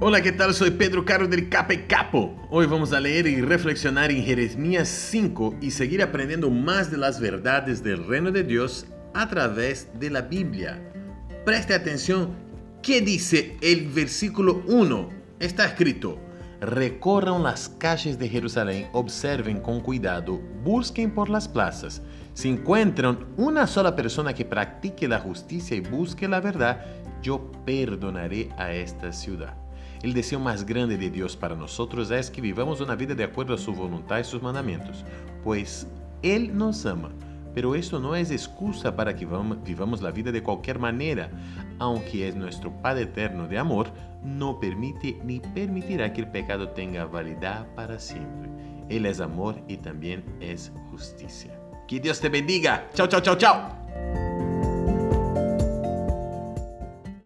Hola, ¿qué tal? Soy Pedro Caro del Cape Capo. Hoy vamos a leer y reflexionar en Jeremías 5 y seguir aprendiendo más de las verdades del reino de Dios a través de la Biblia. Preste atención, ¿qué dice el versículo 1? Está escrito, recorran las calles de Jerusalén, observen con cuidado, busquen por las plazas. Si encuentran una sola persona que practique la justicia y busque la verdad, yo perdonaré a esta ciudad. El deseo más grande de Dios para nosotros es que vivamos una vida de acuerdo a su voluntad y sus mandamientos, pues Él nos ama. Pero eso no es excusa para que vivamos la vida de cualquier manera, aunque es nuestro Padre eterno de amor, no permite ni permitirá que el pecado tenga validad para siempre. Él es amor y también es justicia. Que Dios te bendiga. Chao, chao, chao, chao.